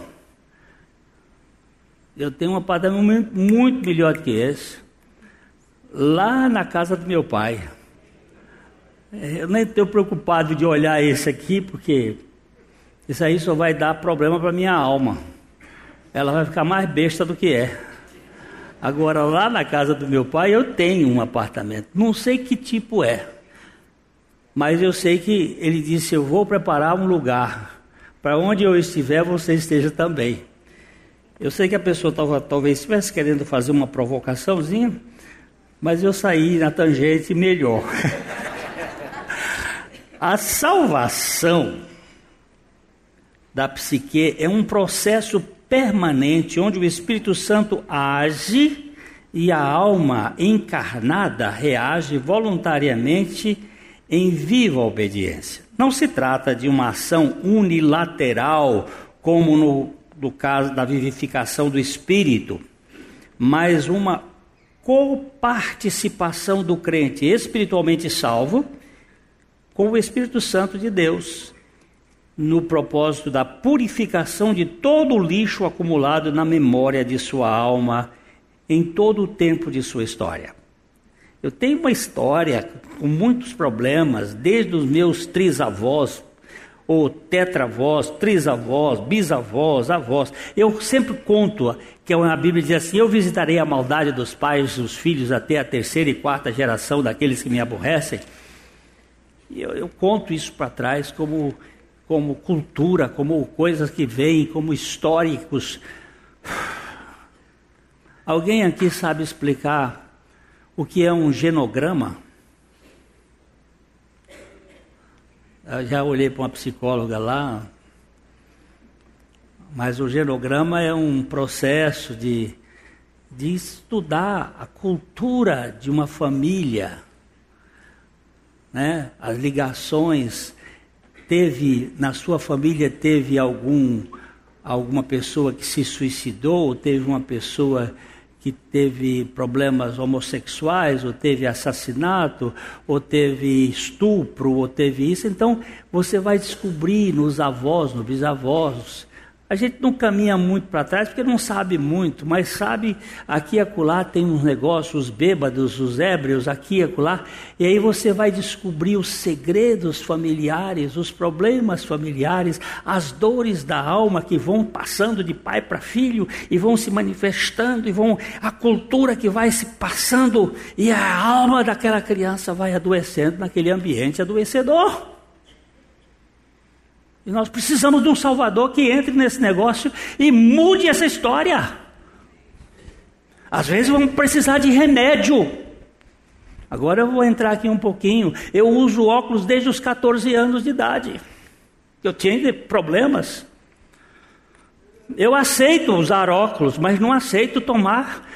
[SPEAKER 1] Eu tenho um apartamento muito melhor do que esse. Lá na casa do meu pai. É, eu nem estou preocupado de olhar esse aqui, porque isso aí só vai dar problema para minha alma. Ela vai ficar mais besta do que é. Agora, lá na casa do meu pai, eu tenho um apartamento. Não sei que tipo é. Mas eu sei que ele disse: Eu vou preparar um lugar para onde eu estiver, você esteja também. Eu sei que a pessoa tava, talvez estivesse querendo fazer uma provocaçãozinha, mas eu saí na tangente melhor. a salvação da psique é um processo permanente onde o Espírito Santo age e a alma encarnada reage voluntariamente em viva obediência. Não se trata de uma ação unilateral, como no, no caso da vivificação do espírito, mas uma coparticipação do crente espiritualmente salvo com o Espírito Santo de Deus, no propósito da purificação de todo o lixo acumulado na memória de sua alma em todo o tempo de sua história. Eu tenho uma história com muitos problemas, desde os meus trisavós, ou tetravós, trisavós, bisavós, avós. Eu sempre conto que a Bíblia diz assim: Eu visitarei a maldade dos pais e dos filhos até a terceira e quarta geração daqueles que me aborrecem. E eu, eu conto isso para trás como, como cultura, como coisas que vêm, como históricos. Alguém aqui sabe explicar o que é um genograma? Eu já olhei para uma psicóloga lá, mas o genograma é um processo de, de estudar a cultura de uma família, né? as ligações. Teve, na sua família, teve algum, alguma pessoa que se suicidou, teve uma pessoa que teve problemas homossexuais, ou teve assassinato, ou teve estupro, ou teve isso. Então, você vai descobrir nos avós, nos bisavós, a gente não caminha muito para trás porque não sabe muito, mas sabe aqui e acolá tem uns negócios, os bêbados, os ébrios, aqui e acolá, e aí você vai descobrir os segredos familiares, os problemas familiares, as dores da alma que vão passando de pai para filho e vão se manifestando e vão a cultura que vai se passando e a alma daquela criança vai adoecendo naquele ambiente adoecedor. E nós precisamos de um Salvador que entre nesse negócio e mude essa história. Às vezes vamos precisar de remédio. Agora eu vou entrar aqui um pouquinho. Eu uso óculos desde os 14 anos de idade. Eu tinha problemas. Eu aceito usar óculos, mas não aceito tomar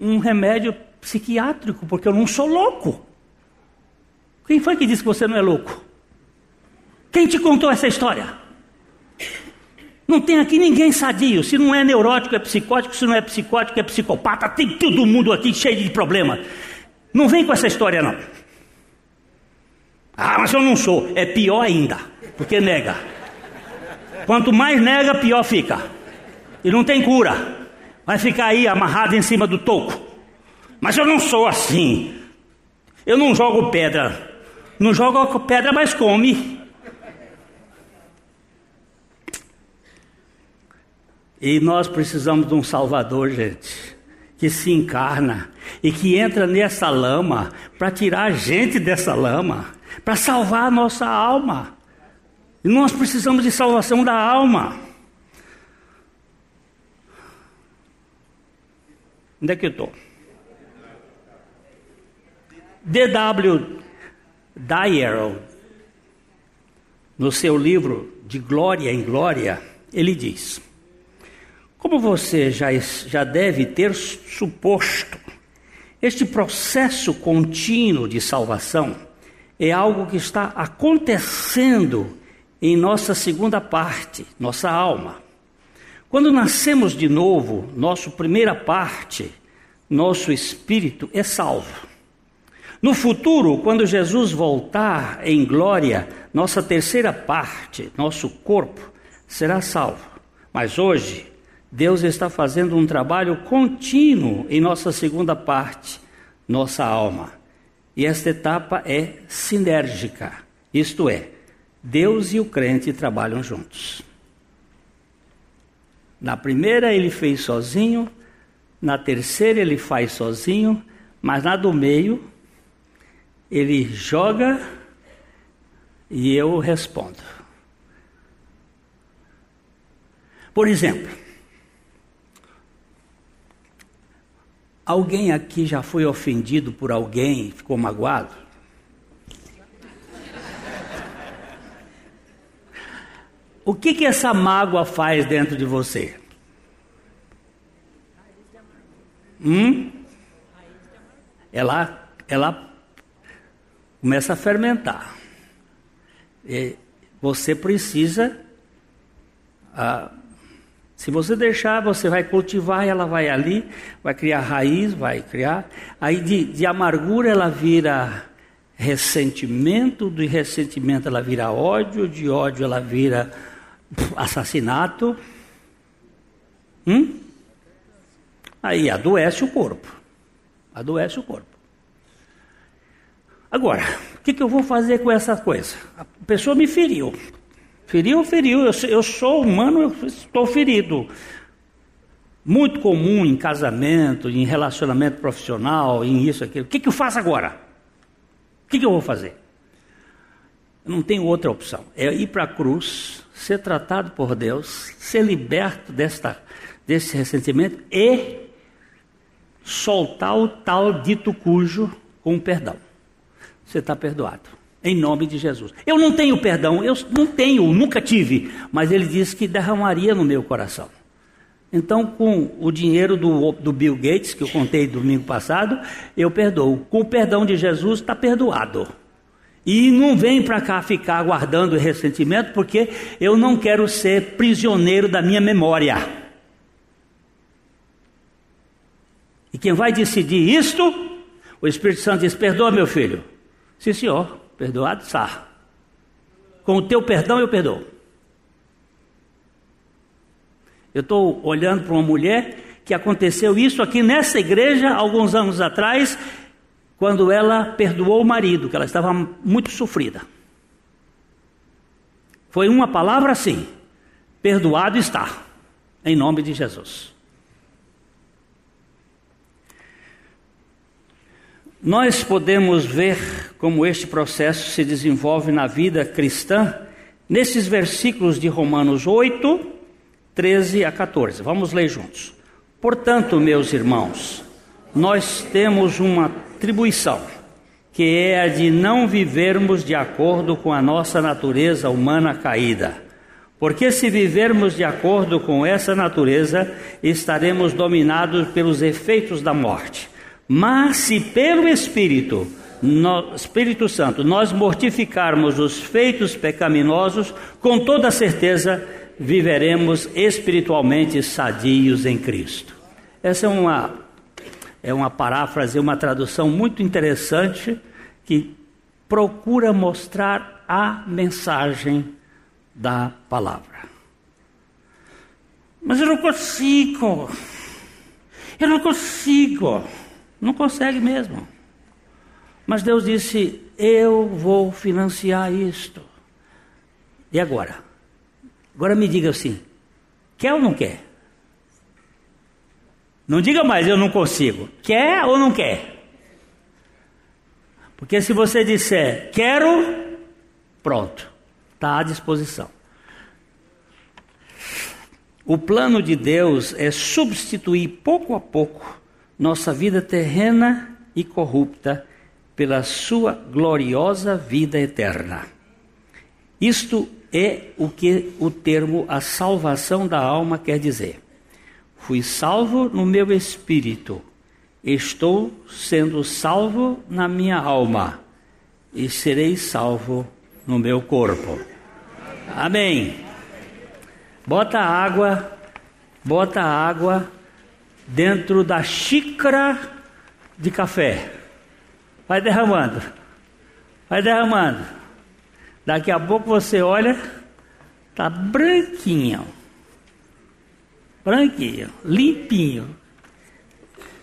[SPEAKER 1] um remédio psiquiátrico, porque eu não sou louco. Quem foi que disse que você não é louco? Quem te contou essa história? Não tem aqui ninguém sadio. Se não é neurótico, é psicótico. Se não é psicótico, é psicopata. Tem todo mundo aqui cheio de problema. Não vem com essa história, não. Ah, mas eu não sou. É pior ainda, porque nega. Quanto mais nega, pior fica. E não tem cura. Vai ficar aí amarrado em cima do toco. Mas eu não sou assim. Eu não jogo pedra. Não jogo pedra, mas come. E nós precisamos de um Salvador, gente, que se encarna e que entra nessa lama para tirar a gente dessa lama, para salvar a nossa alma. E nós precisamos de salvação da alma. Onde é que eu estou? D.W. Dyer, no seu livro De Glória em Glória, ele diz: Como você já, já deve ter suposto, este processo contínuo de salvação é algo que está acontecendo em nossa segunda parte, nossa alma. Quando nascemos de novo, nossa primeira parte, nosso espírito é salvo. No futuro, quando Jesus voltar em glória, nossa terceira parte, nosso corpo, será salvo. Mas hoje, Deus está fazendo um trabalho contínuo em nossa segunda parte, nossa alma. E esta etapa é sinérgica, isto é, Deus e o crente trabalham juntos. Na primeira ele fez sozinho, na terceira ele faz sozinho, mas na do meio ele joga e eu respondo. Por exemplo, alguém aqui já foi ofendido por alguém e ficou magoado? O que, que essa mágoa faz dentro de você? Hum? Ela, ela começa a fermentar. E você precisa, ah, se você deixar, você vai cultivar, ela vai ali, vai criar raiz, vai criar. Aí de, de amargura ela vira ressentimento, de ressentimento ela vira ódio, de ódio ela vira assassinato. Hum? Aí adoece o corpo. Adoece o corpo. Agora, o que, que, eu vou fazer com essa coisa? A pessoa me feriu. Feriu, feriu. Eu, eu sou humano, eu estou ferido. Muito comum em casamento, em relacionamento profissional, em isso, aquilo. O que, que eu faço agora? O que, que eu vou fazer? Eu não tenho outra opção. É ir para a cruz, ser tratado por Deus, ser liberto desta, desse ressentimento e soltar o tal dito cujo com perdão. Você está perdoado. Em nome de Jesus. Eu não tenho perdão, eu não tenho, nunca tive, mas ele disse que derramaria no meu coração. Então, com o dinheiro do, do Bill Gates, que eu contei domingo passado, eu perdoo. Com o perdão de Jesus, está perdoado. E não vem para cá ficar guardando ressentimento, porque eu não quero ser prisioneiro da minha memória. E quem vai decidir isto, o Espírito Santo diz: Perdoa, meu filho. Sim, senhor, perdoado está. Com o teu perdão eu perdoo. Eu estou olhando para uma mulher que aconteceu isso aqui nessa igreja alguns anos atrás quando ela perdoou o marido, que ela estava muito sofrida. Foi uma palavra assim: perdoado está, em nome de Jesus. Nós podemos ver como este processo se desenvolve na vida cristã nesses versículos de Romanos 8, 13 a 14. Vamos ler juntos. Portanto, meus irmãos, nós temos uma atribuição, que é a de não vivermos de acordo com a nossa natureza humana caída. Porque se vivermos de acordo com essa natureza, estaremos dominados pelos efeitos da morte. Mas se pelo Espírito, no, Espírito Santo, nós mortificarmos os feitos pecaminosos, com toda certeza viveremos espiritualmente sadios em Cristo. Essa é uma, é uma paráfrase, uma tradução muito interessante que procura mostrar a mensagem da palavra. Mas eu não consigo, eu não consigo, não consegue mesmo. Mas Deus disse: Eu vou financiar isto. E agora? Agora me diga assim: quer ou não quer? Não diga mais, eu não consigo. Quer ou não quer? Porque se você disser quero, pronto, está à disposição. O plano de Deus é substituir pouco a pouco nossa vida terrena e corrupta pela sua gloriosa vida eterna. Isto é o que o termo a salvação da alma quer dizer. Fui salvo no meu espírito, estou sendo salvo na minha alma e serei salvo no meu corpo. Amém. Bota água, bota água dentro da xícara de café. Vai derramando. Vai derramando. Daqui a pouco você olha, tá branquinho. Branquinho, limpinho.